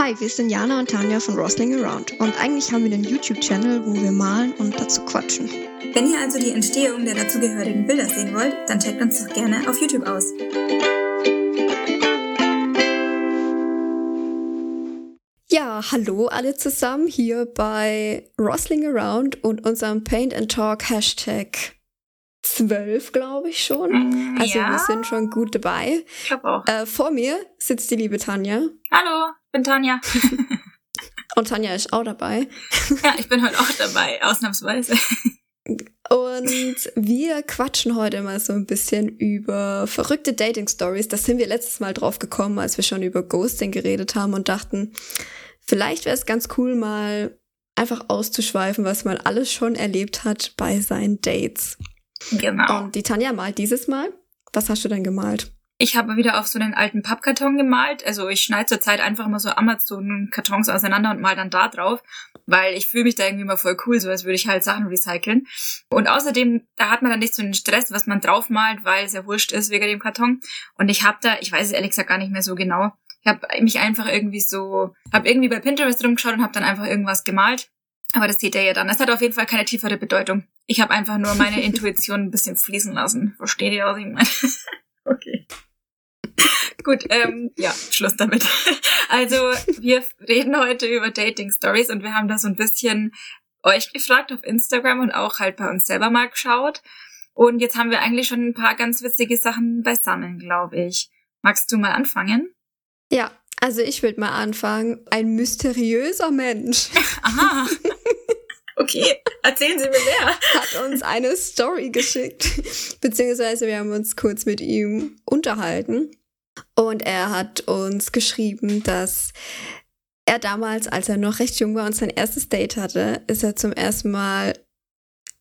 Hi, wir sind Jana und Tanja von Rosling Around und eigentlich haben wir einen YouTube-Channel, wo wir malen und dazu quatschen. Wenn ihr also die Entstehung der dazugehörigen Bilder sehen wollt, dann checkt uns doch gerne auf YouTube aus. Ja, hallo alle zusammen hier bei Rosling Around und unserem Paint and Talk Hashtag 12, glaube ich schon. Mm, Also ja, wir sind schon gut dabei. ich glaube auch. Äh, vor mir sitzt die liebe Tanja Hallo, ich bin Tanja. und Tanja ist auch dabei. ja, ich bin heute auch dabei, ausnahmsweise. Und wir quatschen heute mal so ein bisschen über verrückte Dating-Stories. Da sind wir letztes Mal drauf gekommen, als wir schon über Ghosting geredet haben und dachten, vielleicht wäre es ganz cool, mal einfach auszuschweifen, was man alles schon erlebt hat bei seinen Dates. Genau. Und die Tanja malt dieses Mal. Was hast du denn gemalt? Ich habe wieder auf so einen alten Pappkarton gemalt. Also ich schneide zurzeit einfach immer so Amazon-Kartons auseinander und mal dann da drauf, weil ich fühle mich da irgendwie immer voll cool, so als würde ich halt Sachen recyceln. Und außerdem, da hat man dann nicht so einen Stress, was man draufmalt, weil es ja wurscht ist wegen dem Karton. Und ich habe da, ich weiß es ehrlich gesagt gar nicht mehr so genau. Ich habe mich einfach irgendwie so, habe irgendwie bei Pinterest rumgeschaut und habe dann einfach irgendwas gemalt. Aber das seht ihr ja dann. Es hat auf jeden Fall keine tiefere Bedeutung. Ich habe einfach nur meine Intuition ein bisschen fließen lassen. Versteht ihr, was ich meine? okay. Gut, ähm, ja, Schluss damit. Also, wir reden heute über Dating Stories und wir haben da so ein bisschen euch gefragt auf Instagram und auch halt bei uns selber mal geschaut. Und jetzt haben wir eigentlich schon ein paar ganz witzige Sachen beisammen, glaube ich. Magst du mal anfangen? Ja, also ich würde mal anfangen. Ein mysteriöser Mensch Aha. Okay, erzählen Sie mir mehr. hat uns eine Story geschickt, beziehungsweise wir haben uns kurz mit ihm unterhalten und er hat uns geschrieben, dass er damals, als er noch recht jung war und sein erstes Date hatte, ist er zum ersten Mal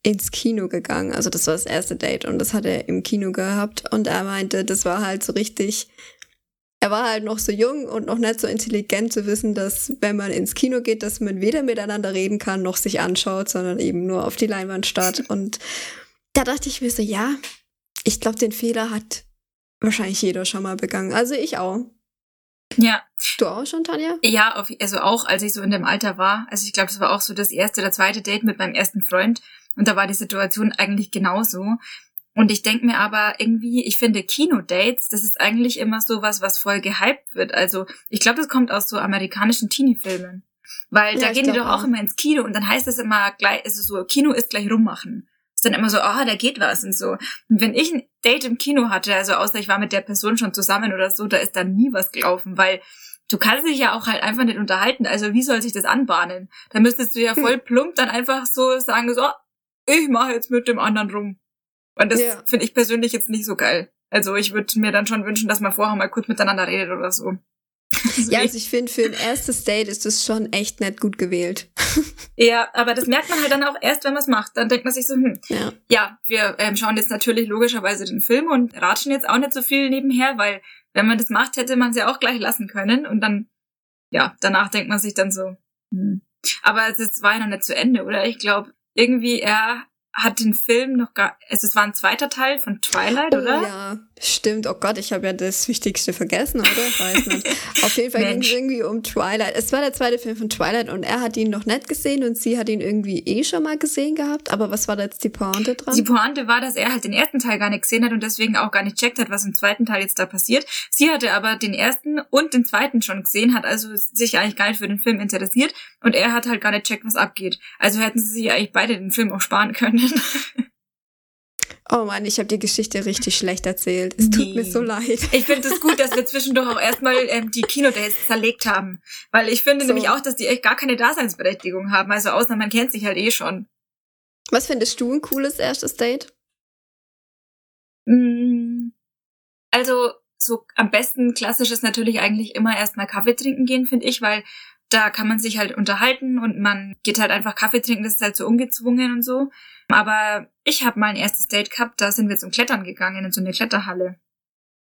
ins Kino gegangen. Also das war das erste Date und das hat er im Kino gehabt und er meinte, das war halt so richtig er war halt noch so jung und noch nicht so intelligent zu wissen, dass wenn man ins Kino geht, dass man weder miteinander reden kann noch sich anschaut, sondern eben nur auf die Leinwand starrt. Und da dachte ich mir so, ja, ich glaube, den Fehler hat wahrscheinlich jeder schon mal begangen. Also ich auch. Ja, Du auch schon, Tanja? ja, auf, also auch als ich so in dem Alter war. Also ich glaube, das war auch so das erste oder zweite Date mit meinem ersten Freund. Und da war die Situation eigentlich genauso. Und ich denke mir aber irgendwie, ich finde Kinodates, das ist eigentlich immer so was, was voll gehypt wird. Also ich glaube, das kommt aus so amerikanischen Teenie-Filmen. Weil Ja, da gehen die doch auch auch. immer ins Kino und dann heißt es immer gleich, also so, Kino ist gleich rummachen. Ist dann immer so, ah, da geht was und so. Und wenn ich ein Date im Kino hatte, also außer ich war mit der Person schon zusammen oder so, da ist dann nie was gelaufen, weil du kannst dich ja auch halt einfach nicht unterhalten. Also wie soll sich das anbahnen? Da müsstest du ja voll plump dann einfach so sagen, so, ich mache jetzt mit dem anderen rum. Und das Ja. finde ich persönlich jetzt nicht so geil. Also ich würde mir dann schon wünschen, dass man vorher mal kurz miteinander redet oder so. Ja, also ich finde, für ein erstes Date ist das schon echt nett gut gewählt. ja, aber das merkt man halt dann auch erst, wenn man es macht. Dann denkt man sich so, hm, Ja. ja, wir ähm, schauen jetzt natürlich logischerweise den Film und ratschen jetzt auch nicht so viel nebenher, weil wenn man das macht, hätte man es ja auch gleich lassen können. Und dann, ja, danach denkt man sich dann so, hm. Aber es ist- war ja noch nicht zu Ende, oder? Ich glaube, irgendwie er hat den Film noch gar, es war ein zweiter Teil von Twilight, Oh oder? ja, stimmt. Oh Gott, ich habe ja das Wichtigste vergessen, oder? Weiß nicht. Auf jeden Fall ging es irgendwie um Twilight. Es war der zweite Film von Twilight und er hat ihn noch nicht gesehen und sie hat ihn irgendwie eh schon mal gesehen gehabt. Aber was war da jetzt die Pointe dran? Die Pointe war, dass er halt den ersten Teil gar nicht gesehen hat und deswegen auch gar nicht checkt hat, was im zweiten Teil jetzt da passiert. Sie hatte aber den ersten und den zweiten schon gesehen, hat also sich eigentlich gar nicht für den Film interessiert und er hat halt gar nicht checkt, was abgeht. Also hätten sie sich eigentlich beide den Film auch sparen können. oh Mann, ich habe die Geschichte richtig schlecht erzählt. Es tut Nee. mir so leid. Ich finde es gut, dass wir zwischendurch auch erstmal ähm, die Kinodates zerlegt haben. Weil ich finde So. nämlich auch, dass die echt gar keine Daseinsberechtigung haben. Also außer man kennt sich halt eh schon. Was findest du ein cooles erstes Date? Mm, Also so am besten klassisch ist natürlich eigentlich immer erstmal Kaffee trinken gehen, finde ich, weil da kann man sich halt unterhalten und man geht halt einfach Kaffee trinken, das ist halt so ungezwungen und so. Aber ich habe mal ein erstes Date gehabt, da sind wir zum Klettern gegangen in so eine Kletterhalle.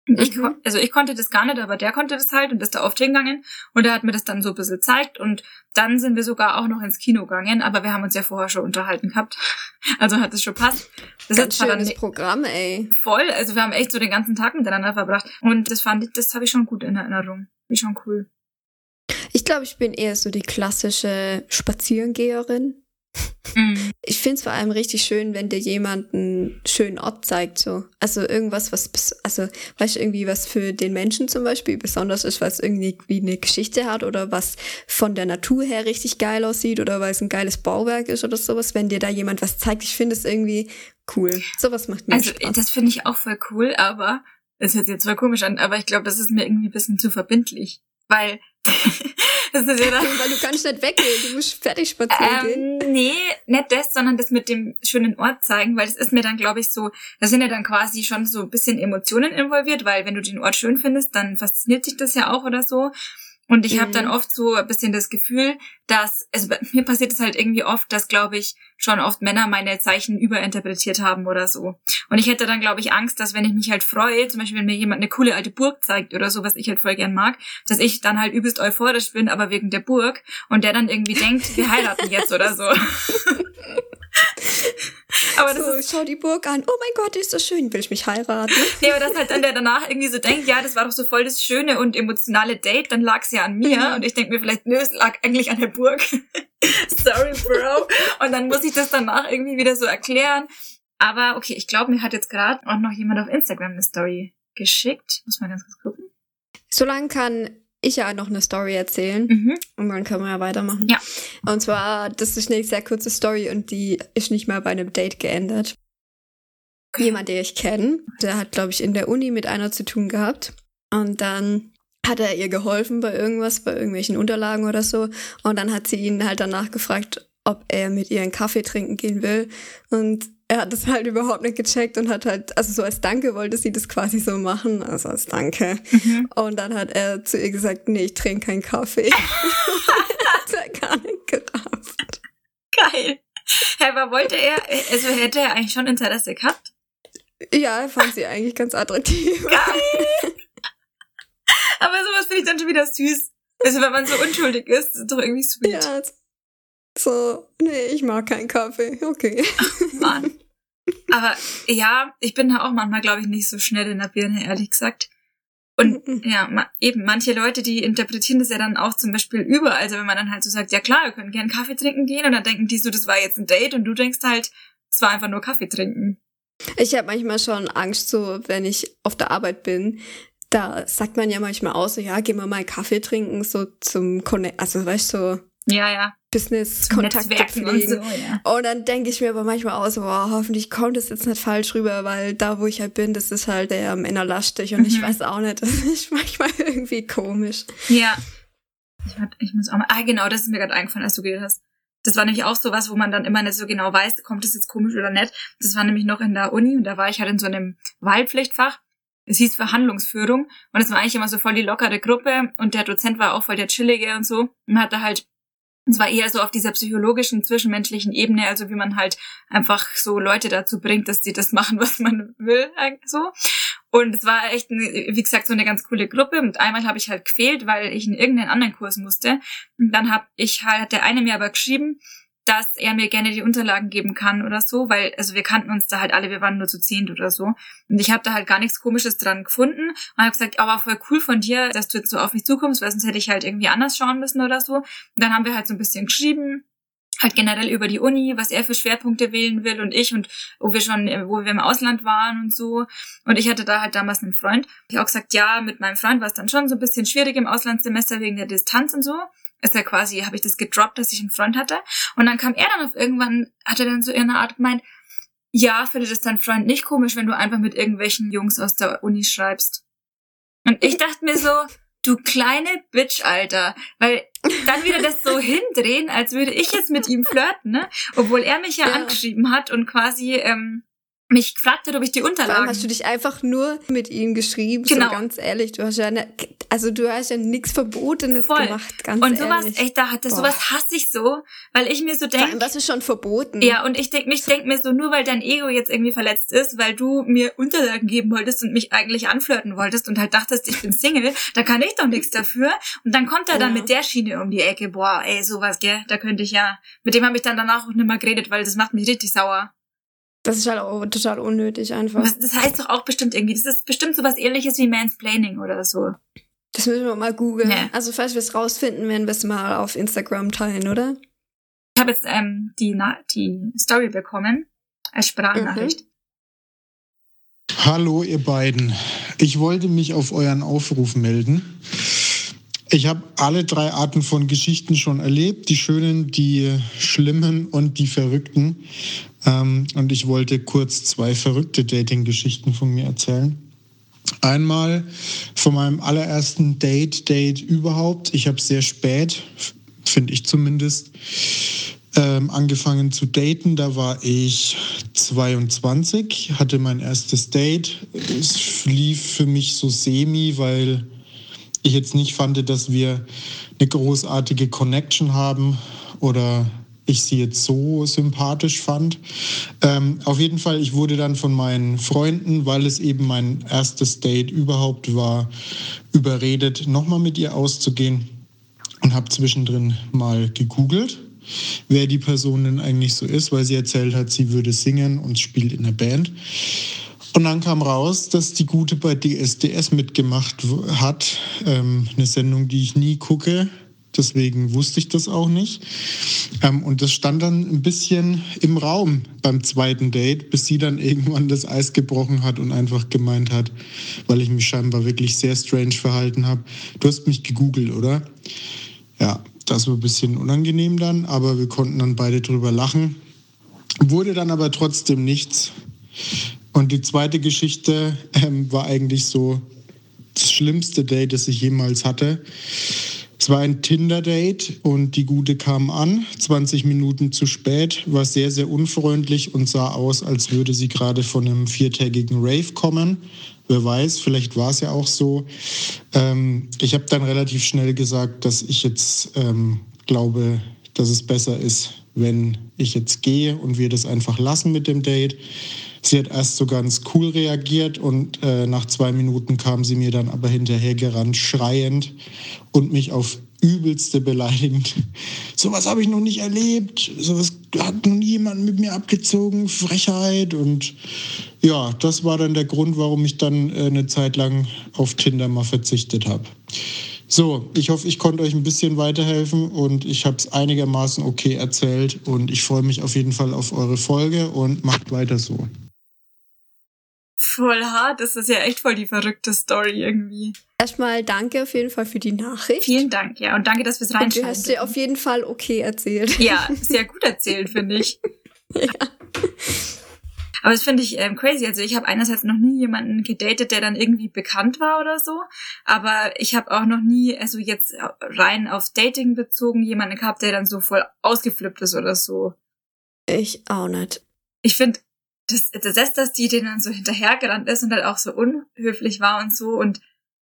Ich, Mhm. kon- also ich konnte das gar nicht, aber der konnte das halt und ist da oft hingegangen und er hat mir das dann so ein bisschen gezeigt und dann sind wir sogar auch noch ins Kino gegangen, aber wir haben uns ja vorher schon unterhalten gehabt. Also hat es schon passt. Das Ganz hat schönes nicht- Programm, ey. voll. Also wir haben echt so den ganzen Tag miteinander verbracht. Und das fand ich, das habe ich schon gut in Erinnerung. Wie schon cool. Ich glaube, ich bin eher so die klassische Spazierengeherin. Mhm. Ich finde es vor allem richtig schön, wenn dir jemand einen schönen Ort zeigt, so. Also irgendwas, was, also, weißt du, irgendwie was für den Menschen zum Beispiel besonders ist, was irgendwie wie eine Geschichte hat oder was von der Natur her richtig geil aussieht oder weil es ein geiles Bauwerk ist oder sowas. Wenn dir da jemand was zeigt, ich finde es irgendwie cool. Sowas macht mir Also Spaß. das finde ich auch voll cool, aber es hört sich jetzt zwar komisch an, aber ich glaube, das ist mir irgendwie ein bisschen zu verbindlich. Weil das ist ja dann. weil du kannst nicht weggehen, du musst fertig spazieren gehen. Ähm, nee, nicht das, sondern das mit dem schönen Ort zeigen, weil das ist mir dann, glaube ich, so, da sind ja dann quasi schon so ein bisschen Emotionen involviert, weil wenn du den Ort schön findest, dann fasziniert dich das ja auch oder so. Und ich habe Mhm. dann oft so ein bisschen das Gefühl, dass, also mir passiert es halt irgendwie oft, dass, glaube ich, schon oft Männer meine Zeichen überinterpretiert haben oder so. Und ich hätte dann, glaube ich, Angst, dass wenn ich mich halt freue, zum Beispiel wenn mir jemand eine coole alte Burg zeigt oder so, was ich halt voll gern mag, dass ich dann halt übelst euphorisch bin, aber wegen der Burg und der dann irgendwie denkt, wir heiraten jetzt oder so. aber das so, ist schau die Burg an. Oh mein Gott, die ist so schön. Will ich mich heiraten? Nee, aber dass halt dann der danach irgendwie so denkt, ja, das war doch so voll das schöne und emotionale Date, dann lag's ja an mir. Und ich denk mir vielleicht, nö, es lag eigentlich an der Burg. Sorry, Bro. Und dann muss ich das danach irgendwie wieder so erklären. Aber okay, ich glaube, mir hat jetzt gerade auch noch jemand auf Instagram eine Story geschickt. Muss mal ganz kurz gucken. Solange kann ich ja noch eine Story erzählen Mhm. und dann können wir ja weitermachen. Ja. Und zwar, das ist eine sehr kurze Story und die ist nicht mal bei einem Date geendet. Jemand, den ich kenne, der hat, glaube ich, in der Uni mit einer zu tun gehabt. Und dann hat er ihr geholfen bei irgendwas, bei irgendwelchen Unterlagen oder so. Und dann hat sie ihn halt danach gefragt, ob er mit ihr einen Kaffee trinken gehen will. Und er hat das halt überhaupt nicht gecheckt und hat halt, also so als Danke wollte sie das quasi so machen, also als Danke. Mhm. Und dann hat er zu ihr gesagt, nee, ich trinke keinen Kaffee. hat er gar nicht gerafft. Geil. Hä, aber wollte er, also hätte er eigentlich schon Interesse gehabt? Ja, er fand sie eigentlich ganz attraktiv. Geil. aber sowas finde ich dann schon wieder süß. Also wenn man so unschuldig ist, ist doch irgendwie sweet. Ja, so, nee, ich mag keinen Kaffee. Okay. Mann. Aber ja, ich bin da auch manchmal, glaube ich, nicht so schnell in der Birne, ehrlich gesagt. Und Mhm. ja, ma eben, manche Leute, die interpretieren das ja dann auch zum Beispiel über. Also wenn man dann halt so sagt, ja klar, wir können gerne Kaffee trinken gehen und dann denken die so, das war jetzt ein Date und du denkst halt, es war einfach nur Kaffee trinken. Ich habe manchmal schon Angst, so wenn ich auf der Arbeit bin. Da sagt man ja manchmal auch so, ja, gehen wir mal Kaffee trinken, so zum Connect, also weißt du, so Ja, ja. Business-Kontakte Netzwerken und pflegen. so, ja. Und dann denke ich mir aber manchmal auch so, wow, hoffentlich kommt das jetzt nicht falsch rüber, weil da, wo ich halt bin, das ist halt der männerlastig und ich Mhm. weiß auch nicht, das ist manchmal irgendwie komisch. Ja. Ich, warte, ich muss auch mal. Ah, genau, das ist mir gerade eingefallen, als du geredet hast. Das war nämlich auch so was, wo man dann immer nicht so genau weiß, kommt das jetzt komisch oder nicht. Das war nämlich noch in der Uni und da war ich halt in so einem Wahlpflichtfach. Es hieß Verhandlungsführung und es war eigentlich immer so voll die lockere Gruppe und der Dozent war auch voll der chillige und so und hatte halt es war eher so auf dieser psychologischen, zwischenmenschlichen Ebene, also wie man halt einfach so Leute dazu bringt, dass sie das machen, was man will, eigentlich so. Und es war echt, wie gesagt, so eine ganz coole Gruppe. Und einmal habe ich halt gefehlt, weil ich in irgendeinen anderen Kurs musste. Und dann habe ich halt, der eine mir aber geschrieben, dass er mir gerne die Unterlagen geben kann oder so, weil, also wir kannten uns da halt alle, wir waren nur zu zehnt oder so. Und ich habe da halt gar nichts Komisches dran gefunden und habe gesagt, aber voll cool von dir, dass du jetzt so auf mich zukommst, weil sonst hätte ich halt irgendwie anders schauen müssen oder so. Und dann haben wir halt so ein bisschen geschrieben, halt generell über die Uni, was er für Schwerpunkte wählen will und ich und wo wir schon, wo wir im Ausland waren und so. Und ich hatte da halt damals einen Freund. Ich habe auch gesagt, ja, mit meinem Freund war es dann schon so ein bisschen schwierig im Auslandssemester wegen der Distanz und so. Ist ja quasi, habe ich das gedroppt, dass ich einen Freund hatte. Und dann kam er dann auf irgendwann, hat er dann so in einer Art gemeint, ja, findet es dein Freund nicht komisch, wenn du einfach mit irgendwelchen Jungs aus der Uni schreibst. Und ich dachte mir so, du kleine Bitch, Alter. Weil dann wieder das so hindrehen, als würde ich jetzt mit ihm flirten, ne? Obwohl er mich ja, Ja. angeschrieben hat und quasi ähm, mich gefragt hat, ob ich die Vor allem Unterlagen... hast du dich einfach nur mit ihm geschrieben, Genau. so ganz ehrlich. Du hast ja, ne, also du hast ja nichts Verbotenes Voll. gemacht, ganz und sowas, ehrlich. echt, da hatte Boah. sowas hasse ich so, weil ich mir so denke, das ist schon verboten. Ja, und ich denk, mich denk mir so, nur weil dein Ego jetzt irgendwie verletzt ist, weil du mir Unterlagen geben wolltest und mich eigentlich anflirten wolltest und halt dachtest, ich bin Single, da kann ich doch nichts dafür. Und dann kommt er dann Ja. mit der Schiene um die Ecke, boah, ey, sowas, gell, da könnte ich ja. Mit dem habe ich dann danach auch nicht mehr geredet, weil das macht mich richtig sauer. Das ist halt auch total unnötig einfach. Das heißt doch auch bestimmt irgendwie, das ist bestimmt sowas ähnliches wie Mansplaining oder so. Das müssen wir mal googeln. Nee. Also falls wir es rausfinden, werden wir es mal auf Instagram teilen, oder? Ich habe jetzt ähm, die, Na die Story bekommen als Sprachnachricht. Mhm. Hallo ihr beiden. Ich wollte mich auf euren Aufruf melden. Ich habe alle drei Arten von Geschichten schon erlebt, die schönen, die schlimmen und die verrückten. Ähm, und ich wollte kurz zwei verrückte Dating-Geschichten von mir erzählen. Einmal von meinem allerersten Date, Date überhaupt. Ich habe sehr spät, finde ich zumindest, ähm, angefangen zu daten. Da war ich 22, hatte mein erstes Date. Es lief für mich so semi, weil ich jetzt nicht fand, dass wir eine großartige Connection haben oder ich sie jetzt so sympathisch fand. Ähm, auf jeden Fall, ich wurde dann von meinen Freunden, weil es eben mein erstes Date überhaupt war, überredet, nochmal mit ihr auszugehen und habe zwischendrin mal gegoogelt, wer die Person denn eigentlich so ist, weil sie erzählt hat, sie würde singen und spielt in der Band. Und dann kam raus, dass die Gute bei DSDS mitgemacht hat. Ähm, eine Sendung, die ich nie gucke. Deswegen wusste ich das auch nicht. Ähm, und das stand dann ein bisschen im Raum beim zweiten Date, bis sie dann irgendwann das Eis gebrochen hat und einfach gemeint hat, weil ich mich scheinbar wirklich sehr strange verhalten habe. Du hast mich gegoogelt, oder? Ja, das war ein bisschen unangenehm dann, aber wir konnten dann beide drüber lachen. Wurde dann aber trotzdem nichts. Und die zweite Geschichte ähm, war eigentlich so das schlimmste Date, das ich jemals hatte. Es war ein Tinder-Date und die Gute kam an, 20 Minuten zu spät, war sehr, sehr unfreundlich und sah aus, als würde sie gerade von einem viertägigen Rave kommen. Wer weiß, vielleicht war es ja auch so. Ähm, ich habe dann relativ schnell gesagt, dass ich jetzt ähm, glaube, dass es besser ist, wenn ich jetzt gehe und wir das einfach lassen mit dem Date. Sie hat erst so ganz cool reagiert und äh, nach zwei Minuten kam sie mir dann aber hinterher gerannt, schreiend und mich auf übelste beleidigend. Sowas habe ich noch nicht erlebt. Sowas hat noch nie jemand mit mir abgezogen. Frechheit. Und ja, das war dann der Grund, warum ich dann äh, eine Zeit lang auf Tinder mal verzichtet habe. So, ich hoffe, ich konnte euch ein bisschen weiterhelfen und ich habe es einigermaßen okay erzählt und ich freue mich auf jeden Fall auf eure Folge und macht weiter so voll hart. Das ist ja echt voll die verrückte Story irgendwie. Erstmal danke auf jeden Fall für die Nachricht. Vielen Dank, ja. Und danke, dass wir es reinschalten. Du hast dir auf jeden Fall okay erzählt. Ja, sehr gut erzählt, finde ich. ja. Aber das finde ich ähm, crazy. Also ich habe einerseits noch nie jemanden gedatet, der dann irgendwie bekannt war oder so. Aber ich habe auch noch nie, also jetzt rein auf Dating bezogen, jemanden gehabt, der dann so voll ausgeflippt ist oder so. Ich auch nicht. Ich finde, das, das ist, dass die denen dann so hinterhergerannt ist und halt auch so unhöflich war und so. Und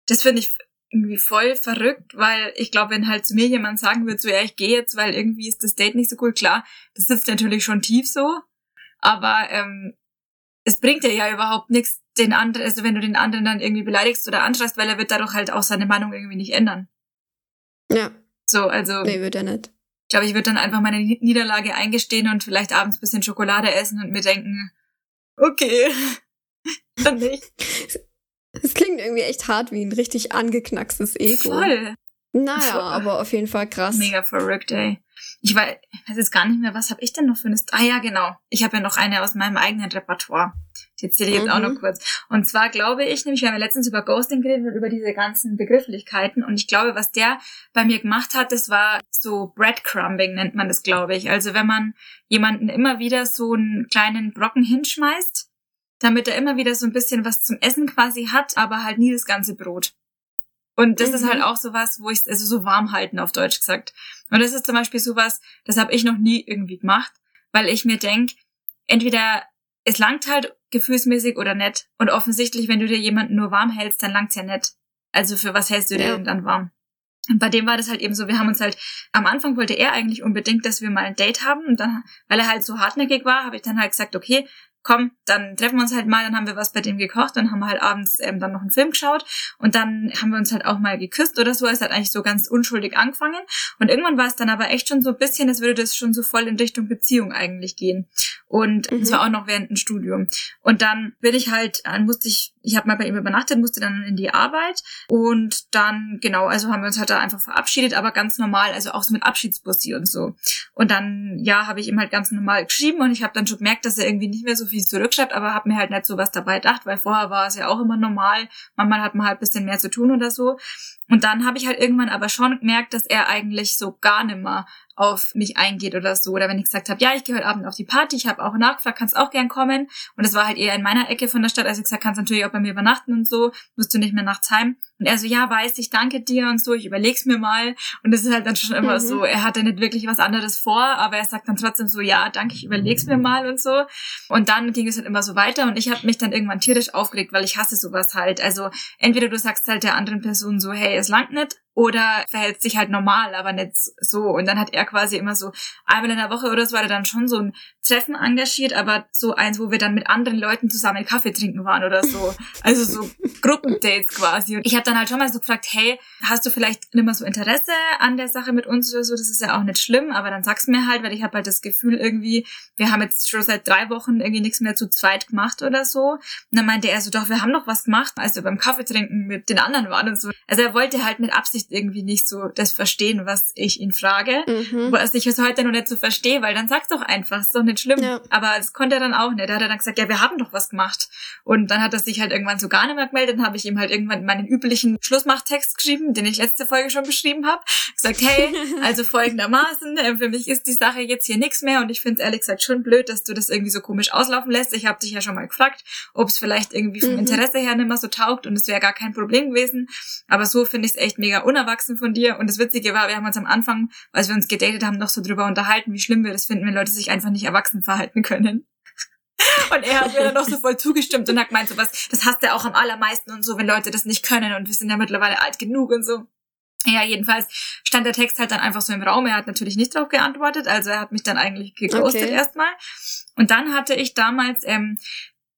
das finde ich irgendwie voll verrückt, weil ich glaube, wenn halt zu mir jemand sagen würde, so ja, ich gehe jetzt, weil irgendwie ist das Date nicht so cool, klar, das sitzt natürlich schon tief so. Aber ähm, es bringt dir ja überhaupt nichts, den anderen, also wenn du den anderen dann irgendwie beleidigst oder anschreist, weil er wird dadurch halt auch seine Meinung irgendwie nicht ändern. Ja. So, also. Nee, wird er nicht. Ich glaube, ich würde dann einfach meine Niederlage eingestehen und vielleicht abends bisschen Schokolade essen und mir denken, Okay. Dann nicht. Es klingt irgendwie echt hart wie ein richtig angeknackstes Ego. Voll. Naja, Voll. aber auf jeden Fall krass. Mega verrückt, ey. Ich weiß, weiß jetzt gar nicht mehr, was habe ich denn noch für eine... St ah ja, genau. Ich habe ja noch eine aus meinem eigenen Repertoire. Die erzähle ich jetzt mhm. auch noch mhm. kurz. Und zwar glaube ich nämlich, wir haben ja letztens über Ghosting geredet und über diese ganzen Begrifflichkeiten. Und ich glaube, was der bei mir gemacht hat, das war so Breadcrumbing, nennt man das, glaube ich. Also wenn man jemanden immer wieder so einen kleinen Brocken hinschmeißt, damit er immer wieder so ein bisschen was zum Essen quasi hat, aber halt nie das ganze Brot. Und das mhm. ist halt mhm. auch sowas, wo ich, also so warm halten auf Deutsch gesagt. Und das ist zum Beispiel sowas, das habe ich noch nie irgendwie gemacht, weil ich mir denk, entweder es langt halt gefühlsmäßig oder nett. Und offensichtlich, wenn du dir jemanden nur warm hältst, dann langt's ja nett. Also für was hältst du dir denn dann warm? Und bei dem war das halt eben so, wir haben uns halt, am Anfang wollte er eigentlich unbedingt, dass wir mal ein Date haben. Und dann, weil er halt so hartnäckig war, habe ich dann halt gesagt, okay, komm, dann treffen wir uns halt mal, dann haben wir was bei dem gekocht, dann haben wir halt abends ähm, dann noch einen Film geschaut und dann haben wir uns halt auch mal geküsst oder so. Es hat eigentlich so ganz unschuldig angefangen und irgendwann war es dann aber echt schon so ein bisschen, es würde das schon so voll in Richtung Beziehung eigentlich gehen. Und mhm. war auch noch während dem Studium. Und dann bin ich halt, dann musste ich ich habe mal bei ihm übernachtet, musste dann in die Arbeit und dann, genau, also haben wir uns halt da einfach verabschiedet, aber ganz normal, also auch so mit Abschiedsbussi und so. Und dann, ja, habe ich ihm halt ganz normal geschrieben und ich habe dann schon gemerkt, dass er irgendwie nicht mehr so viel zurückschreibt, aber habe mir halt nicht so was dabei gedacht, weil vorher war es ja auch immer normal, manchmal hat man halt bisschen mehr zu tun oder so. Und dann habe ich halt irgendwann aber schon gemerkt, dass er eigentlich so gar nimmer auf mich eingeht oder so. Oder wenn ich gesagt habe, ja, ich gehe heute Abend auf die Party, ich habe auch nachgefragt, kannst auch gern kommen. Und das war halt eher in meiner Ecke von der Stadt. Also ich gesagt, kannst natürlich auch bei mir übernachten und so, musst du nicht mehr nachts heim. Und er so, ja, weiß ich, danke dir und so, ich überleg's mir mal. Und das ist halt dann schon immer mhm. so, er hatte nicht wirklich was anderes vor, aber er sagt dann trotzdem so, ja, danke, ich überleg's mir mal und so. Und dann ging es halt immer so weiter und ich habe mich dann irgendwann tierisch aufgeregt, weil ich hasse sowas halt. Also entweder du sagst halt der anderen Person so, hey, es langt nicht, oder verhält sich halt normal, aber nicht so. Und dann hat er quasi immer so einmal in der Woche oder so war er dann schon so ein Treffen engagiert, aber so eins, wo wir dann mit anderen Leuten zusammen Kaffee trinken waren oder so. Also so Gruppendates quasi. Und ich habe dann halt schon mal so gefragt, hey, hast du vielleicht nicht mehr so Interesse an der Sache mit uns oder so? Das ist ja auch nicht schlimm, aber dann sag's mir halt, weil ich habe halt das Gefühl irgendwie, wir haben jetzt schon seit drei Wochen irgendwie nichts mehr zu zweit gemacht oder so. Und dann meinte er so, doch, wir haben noch was gemacht, als wir beim Kaffee trinken mit den anderen waren und so. Also er wollte halt mit Absicht irgendwie nicht so das verstehen, was ich ihn frage. Mhm. Was ich es heute noch nicht so verstehe, weil dann sag's doch einfach, ist doch nicht schlimm. Ja. Aber das konnte er dann auch nicht. Da hat er dann gesagt, ja, wir haben doch was gemacht. Und dann hat er sich halt irgendwann so gar nicht mehr gemeldet. Dann habe ich ihm halt irgendwann meinen üblichen Schlussmachttext geschrieben, den ich letzte Folge schon beschrieben habe. Gesagt, hey, also folgendermaßen, äh, für mich ist die Sache jetzt hier nichts mehr und ich finde es ehrlich gesagt schon blöd, dass du das irgendwie so komisch auslaufen lässt. Ich habe dich ja schon mal gefragt, ob es vielleicht irgendwie vom mhm. Interesse her nicht mehr so taugt und es wäre gar kein Problem gewesen. Aber so finde ich es echt mega unerwachsen von dir. Und das Witzige war, wir haben uns am Anfang, als wir uns gedatet haben, noch so drüber unterhalten, wie schlimm wir das finden, wenn Leute sich einfach nicht erwachsen verhalten können. Und er hat mir dann noch so voll zugestimmt und hat gemeint, so was, das hasst er auch am allermeisten und so, wenn Leute das nicht können und wir sind ja mittlerweile alt genug und so. Ja, jedenfalls stand der Text halt dann einfach so im Raum. Er hat natürlich nicht darauf geantwortet, also er hat mich dann eigentlich geghostet okay. erstmal. Und dann hatte ich damals ähm,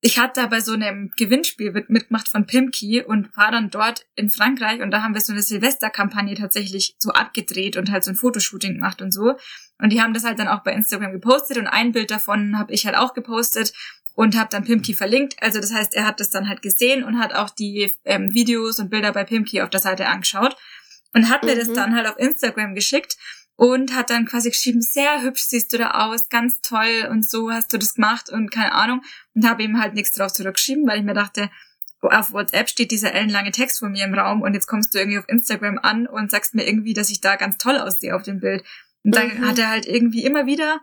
ich hatte da bei so einem Gewinnspiel mitgemacht von Pimki und war dann dort in Frankreich und da haben wir so eine Silvesterkampagne tatsächlich so abgedreht und halt so ein Fotoshooting gemacht und so. Und die haben das halt dann auch bei Instagram gepostet und ein Bild davon habe ich halt auch gepostet und habe dann Pimki verlinkt. Also das heißt, er hat das dann halt gesehen und hat auch die ähm, Videos und Bilder bei Pimki auf der Seite angeschaut und hat mir mhm. das dann halt auf Instagram geschickt und hat dann quasi geschrieben, sehr hübsch siehst du da aus, ganz toll und so hast du das gemacht und keine Ahnung. Und habe ihm halt nichts drauf zurückgeschrieben, weil ich mir dachte, auf WhatsApp steht dieser ellenlange Text von mir im Raum und jetzt kommst du irgendwie auf Instagram an und sagst mir irgendwie, dass ich da ganz toll aussehe auf dem Bild. Und dann mhm. hat er halt irgendwie immer wieder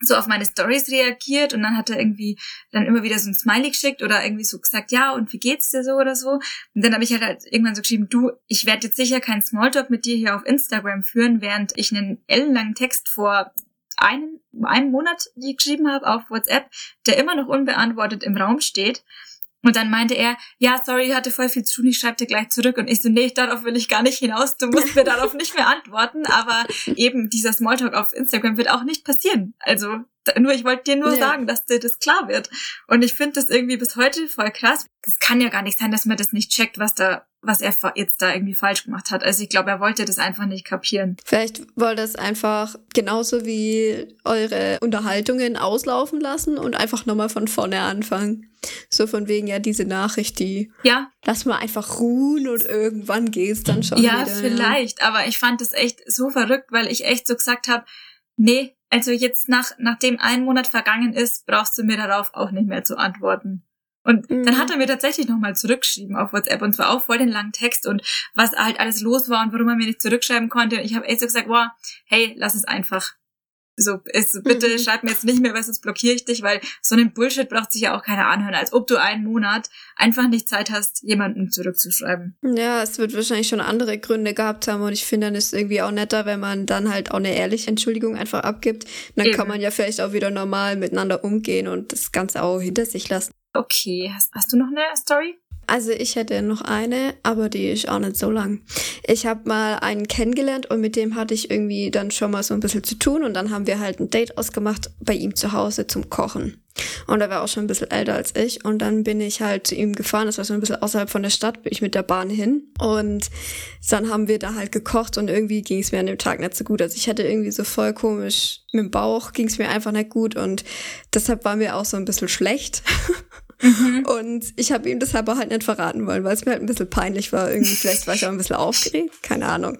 so auf meine Stories reagiert und dann hat er irgendwie dann immer wieder so ein Smiley geschickt oder irgendwie so gesagt, ja, und wie geht's dir so oder so. Und dann habe ich halt, halt irgendwann so geschrieben, du, ich werde jetzt sicher keinen Smalltalk mit dir hier auf Instagram führen, während ich einen ellenlangen Text vor einem, einem Monat geschrieben habe auf WhatsApp, der immer noch unbeantwortet im Raum steht. Und dann meinte er, ja, sorry, ich hatte voll viel zu tun, ich schreibe dir gleich zurück. Und ich so, nee, darauf will ich gar nicht hinaus, du musst mir darauf nicht mehr antworten. Aber eben dieser Smalltalk auf Instagram wird auch nicht passieren. Also nur, ich wollte dir nur ja. sagen, dass dir das klar wird. Und ich finde das irgendwie bis heute voll krass. Es kann ja gar nicht sein, dass man das nicht checkt, was da was er jetzt da irgendwie falsch gemacht hat. Also ich glaube, er wollte das einfach nicht kapieren. Vielleicht wollte es einfach genauso wie eure Unterhaltungen auslaufen lassen und einfach nochmal von vorne anfangen. So von wegen ja diese Nachricht, die ja. lass mal einfach ruhen und irgendwann geht's dann schon. Ja, wieder, vielleicht, ja. aber ich fand es echt so verrückt, weil ich echt so gesagt habe, nee, also jetzt nach, nachdem ein Monat vergangen ist, brauchst du mir darauf auch nicht mehr zu antworten. Und mhm. dann hat er mir tatsächlich nochmal zurückgeschrieben auf WhatsApp und zwar auch voll den langen Text und was halt alles los war und warum er mir nicht zurückschreiben konnte. Und ich habe echt so gesagt, boah, hey, lass es einfach. So, ist, bitte mhm. schreib mir jetzt nicht mehr, weil sonst blockiere ich dich, weil so einen Bullshit braucht sich ja auch keiner anhören, als ob du einen Monat einfach nicht Zeit hast, jemanden zurückzuschreiben. Ja, es wird wahrscheinlich schon andere Gründe gehabt haben und ich finde dann ist irgendwie auch netter, wenn man dann halt auch eine ehrliche Entschuldigung einfach abgibt. dann Eben. kann man ja vielleicht auch wieder normal miteinander umgehen und das Ganze auch hinter sich lassen. Okay, hast, hast du noch eine Story? Also ich hätte noch eine, aber die ist auch nicht so lang. Ich habe mal einen kennengelernt und mit dem hatte ich irgendwie dann schon mal so ein bisschen zu tun und dann haben wir halt ein Date ausgemacht bei ihm zu Hause zum Kochen. Und er war auch schon ein bisschen älter als ich und dann bin ich halt zu ihm gefahren, das war so ein bisschen außerhalb von der Stadt, bin ich mit der Bahn hin und dann haben wir da halt gekocht und irgendwie ging es mir an dem Tag nicht so gut. Also ich hatte irgendwie so voll komisch mit dem Bauch, ging es mir einfach nicht gut und deshalb war mir auch so ein bisschen schlecht. Mhm. Und ich habe ihm das aber halt nicht verraten wollen, weil es mir halt ein bisschen peinlich war. Irgendwie, vielleicht war ich auch ein bisschen aufgeregt, keine Ahnung.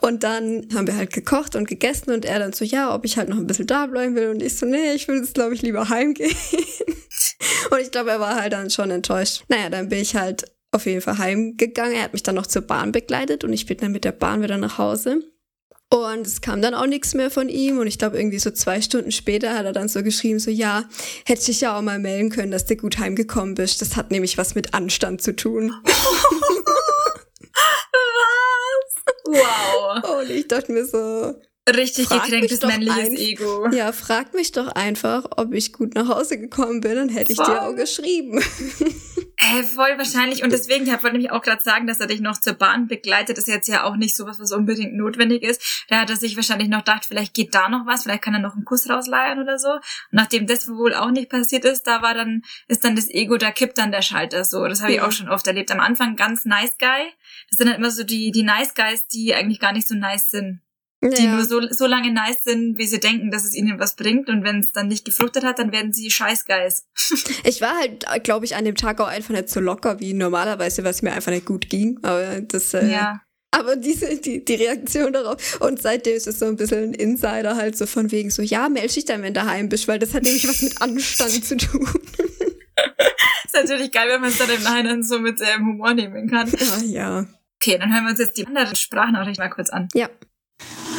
Und dann haben wir halt gekocht und gegessen und er dann so, ja, ob ich halt noch ein bisschen da bleiben will. Und ich so, nee, ich will jetzt, glaube ich, lieber heimgehen. und ich glaube, er war halt dann schon enttäuscht. Naja, dann bin ich halt auf jeden Fall heimgegangen. Er hat mich dann noch zur Bahn begleitet und ich bin dann mit der Bahn wieder nach Hause. Und es kam dann auch nichts mehr von ihm. Und ich glaube, irgendwie so zwei Stunden später hat er dann so geschrieben, so ja, hätte ich dich ja auch mal melden können, dass du gut heimgekommen bist. Das hat nämlich was mit Anstand zu tun. was? Wow. Und ich dachte mir so, Richtig gekränktes männliches ein, Ego. Ja, frag mich doch einfach, ob ich gut nach Hause gekommen bin, dann hätte ich voll. dir auch geschrieben. Äh, voll wahrscheinlich. Und deswegen, ich wollte nämlich auch gerade sagen, dass er dich noch zur Bahn begleitet, ist jetzt ja auch nicht so was, was unbedingt notwendig ist. Da hat er sich wahrscheinlich noch gedacht, vielleicht geht da noch was, vielleicht kann er noch einen Kuss rausleiern oder so. Und nachdem das wohl auch nicht passiert ist, da war dann, ist dann das Ego, da kippt dann der Schalter so. Das habe ich auch schon oft erlebt. Am Anfang ganz nice guy. Das sind dann immer so die, die nice guys, die eigentlich gar nicht so nice sind die ja. nur so, so lange nice sind, wie sie denken, dass es ihnen was bringt. Und wenn es dann nicht gefruchtet hat, dann werden sie Scheißgeist. ich war halt, glaube ich, an dem Tag auch einfach nicht so locker wie normalerweise, was mir einfach nicht gut ging. Aber das, äh, ja. Aber diese, die, die Reaktion darauf. Und seitdem ist es so ein bisschen ein Insider halt so von wegen so, ja, melde dich dann, wenn du daheim bist, weil das hat nämlich was mit Anstand zu tun. ist natürlich geil, wenn man es dann im Nachhinein so mit ähm, Humor nehmen kann. Ja, ja. Okay, dann hören wir uns jetzt die andere Sprachnachricht mal kurz an. Ja.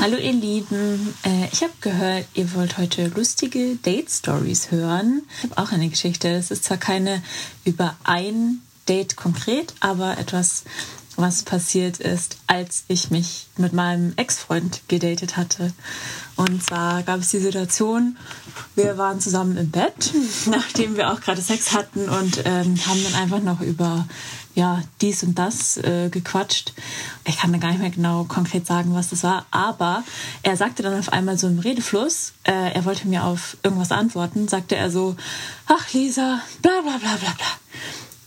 Hallo ihr Lieben, äh, ich habe gehört, ihr wollt heute lustige Date-Stories hören. Ich habe auch eine Geschichte. Es ist zwar keine über ein Date konkret, aber etwas, was passiert ist, als ich mich mit meinem Ex-Freund gedatet hatte. Und zwar gab es die Situation, wir waren zusammen im Bett, nachdem wir auch gerade Sex hatten und ähm, haben dann einfach noch über ja, dies und das äh, gequatscht. Ich kann mir gar nicht mehr genau konkret sagen, was das war, aber er sagte dann auf einmal so im Redefluss, äh, er wollte mir auf irgendwas antworten, sagte er so, ach Lisa, bla bla bla bla bla.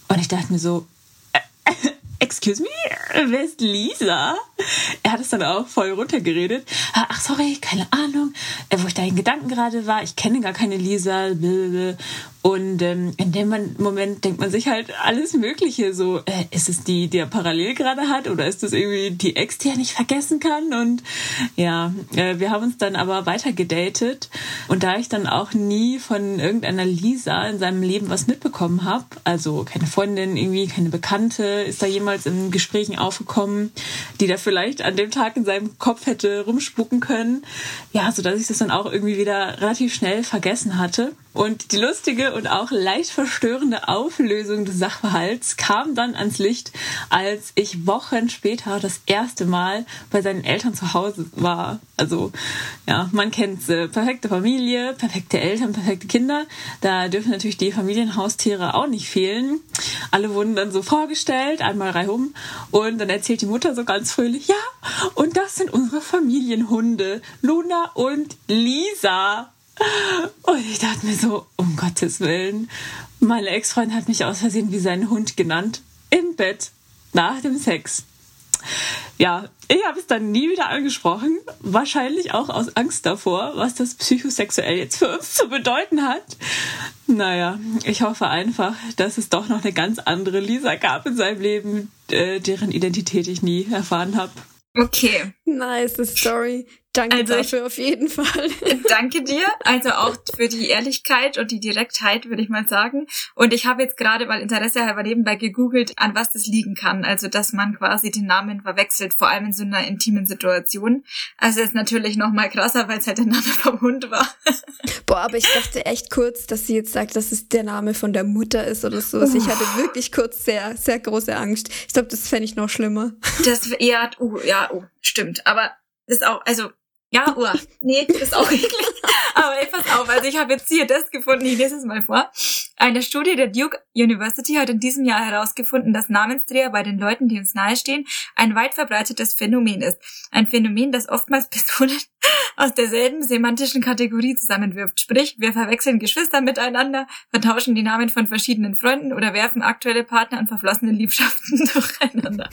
Und ich dachte mir so, äh, excuse me, wer ist Lisa? Er hat es dann auch voll runtergeredet. Ach, sorry, keine Ahnung, äh, wo ich da in Gedanken gerade war. Ich kenne gar keine Lisa. Und ähm, in dem Moment denkt man sich halt alles Mögliche. So, äh, ist es die, die er parallel gerade hat? Oder ist es irgendwie die Ex, die er nicht vergessen kann? Und ja, äh, wir haben uns dann aber weiter gedatet. Und da ich dann auch nie von irgendeiner Lisa in seinem Leben was mitbekommen habe, also keine Freundin, irgendwie keine Bekannte, ist da jemals in Gesprächen aufgekommen, die da vielleicht an dem Tag in seinem Kopf hätte rumspucken können. Ja, so dass ich das dann auch irgendwie wieder relativ schnell vergessen hatte. Und die lustige und auch leicht verstörende Auflösung des Sachverhalts kam dann ans Licht, als ich Wochen später das erste Mal bei seinen Eltern zu Hause war. Also, ja, man kennt äh, perfekte Familie, perfekte Eltern, perfekte Kinder. Da dürfen natürlich die Familienhaustiere auch nicht fehlen. Alle wurden dann so vorgestellt, einmal reihum. Und dann erzählt die Mutter so ganz fröhlich, ja, und das sind unsere Familienhunde, Luna und Lisa. Und ich dachte mir so, um Gottes Willen, meine Ex-Freund hat mich aus Versehen wie seinen Hund genannt. Im Bett. Nach dem Sex. Ja, ich habe es dann nie wieder angesprochen. Wahrscheinlich auch aus Angst davor, was das psychosexuell jetzt für uns zu bedeuten hat. Naja, ich hoffe einfach, dass es doch noch eine ganz andere Lisa gab in seinem Leben, äh, deren Identität ich nie erfahren habe. Okay. Nice Story. Danke also dafür ich, auf jeden Fall. Danke dir. Also auch für die Ehrlichkeit und die Direktheit, würde ich mal sagen. Und ich habe jetzt gerade mal Interesse halber nebenbei gegoogelt, an was das liegen kann. Also, dass man quasi den Namen verwechselt, vor allem in so einer intimen Situation. Also ist natürlich noch mal krasser, weil es halt der Name vom Hund war. Boah, aber ich dachte echt kurz, dass sie jetzt sagt, dass es der Name von der Mutter ist oder so. Also ich hatte wirklich kurz sehr, sehr große Angst. Ich glaube, das fände ich noch schlimmer. Das eher, oh, ja, oh, stimmt. Aber das ist auch, also ja, uah. Nee, ist auch eklig. Aber ey, pass auf, also ich habe jetzt hier das gefunden, ich lese es mal vor. Eine Studie der Duke University hat in diesem Jahr herausgefunden, dass Namensdreher bei den Leuten, die uns nahestehen, ein weit verbreitetes Phänomen ist. Ein Phänomen, das oftmals Personen aus derselben semantischen Kategorie zusammenwirft. Sprich, wir verwechseln Geschwister miteinander, vertauschen die Namen von verschiedenen Freunden oder werfen aktuelle Partner und verflossene Liebschaften durcheinander.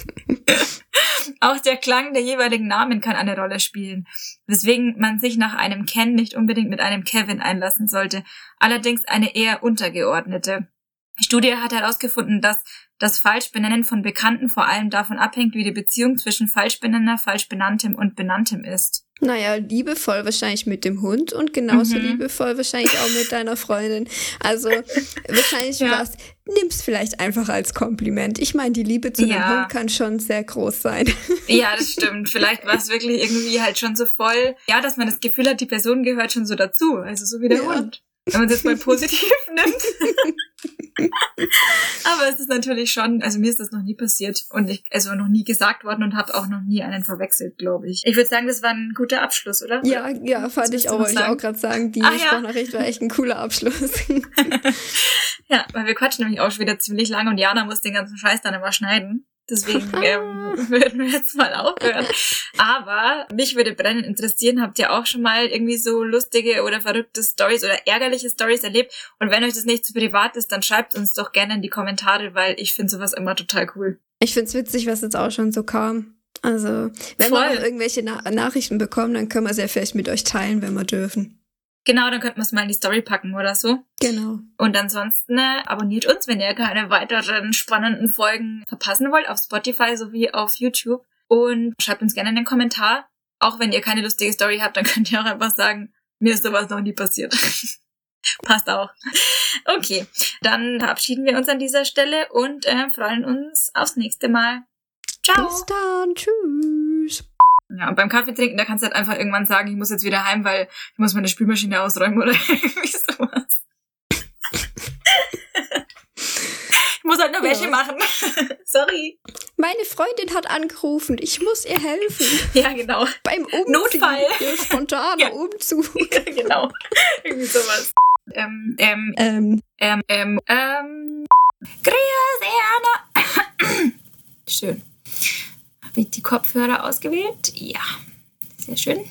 Auch der Klang der jeweiligen Namen kann eine Rolle spielen, weswegen man sich nach einem Ken nicht unbedingt mit einem Kevin einlassen sollte, allerdings eine eher untergeordnete. Die Studie hat herausgefunden, dass das Falschbenennen von Bekannten vor allem davon abhängt, wie die Beziehung zwischen Falschbenenner, Falschbenanntem und Benanntem ist. Naja, liebevoll wahrscheinlich mit dem Hund und genauso Mhm. liebevoll wahrscheinlich auch mit deiner Freundin. Also wahrscheinlich Ja. was. Nimm's vielleicht einfach als Kompliment. Ich meine, die Liebe zu Ja. einem Hund kann schon sehr groß sein. Ja, das stimmt. Vielleicht war es wirklich irgendwie halt schon so voll, ja, dass man das Gefühl hat, die Person gehört schon so dazu. Also so wie der Ja. Hund. Wenn man es jetzt mal positiv nimmt. Aber es ist natürlich schon, also mir ist das noch nie passiert und ich, also noch nie gesagt worden und habe auch noch nie einen verwechselt, glaube ich. Ich würde sagen, das war ein guter Abschluss, oder? Ja, ja, fand willst ich auch, wollte ich auch gerade sagen. Die Ah, ja. Sprachnachricht war echt ein cooler Abschluss. Ja, weil wir quatschen nämlich auch schon wieder ziemlich lange und Jana muss den ganzen Scheiß dann immer schneiden. Deswegen ähm, würden wir jetzt mal aufhören. Aber mich würde brennend interessieren, habt ihr auch schon mal irgendwie so lustige oder verrückte Stories oder ärgerliche Stories erlebt? Und wenn euch das nicht zu privat ist, dann schreibt uns doch gerne in die Kommentare, weil ich finde sowas immer total cool. Ich find's witzig, was jetzt auch schon so kam. Also, wenn wir Voll. noch irgendwelche Na Nachrichten bekommen, dann können wir sie ja vielleicht mit euch teilen, wenn wir dürfen. Genau, dann könnten wir es mal in die Story packen oder so. Genau. Und ansonsten äh, abonniert uns, wenn ihr keine weiteren spannenden Folgen verpassen wollt, auf Spotify sowie auf YouTube. Und schreibt uns gerne in den Kommentar. Auch wenn ihr keine lustige Story habt, dann könnt ihr auch einfach sagen, mir ist sowas noch nie passiert. Passt auch. Okay, dann verabschieden wir uns an dieser Stelle und äh, freuen uns aufs nächste Mal. Ciao. Bis dann. Tschüss. Ja, und beim Kaffee trinken, da kannst du halt einfach irgendwann sagen, ich muss jetzt wieder heim, weil ich muss meine Spülmaschine ausräumen oder irgendwie sowas. ich muss halt nur Ja. Wäsche machen. Sorry. Meine Freundin hat angerufen. Ich muss ihr helfen. Ja, genau. Beim Umzug. Notfall. Ihr spontaner Ja. Umzug. genau. Irgendwie sowas. Ähm, ähm, Ähm, ähm, ähm, ähm. Grüße, Anna. Schön. Habe ich die Kopfhörer ausgewählt? Ja. Sehr schön.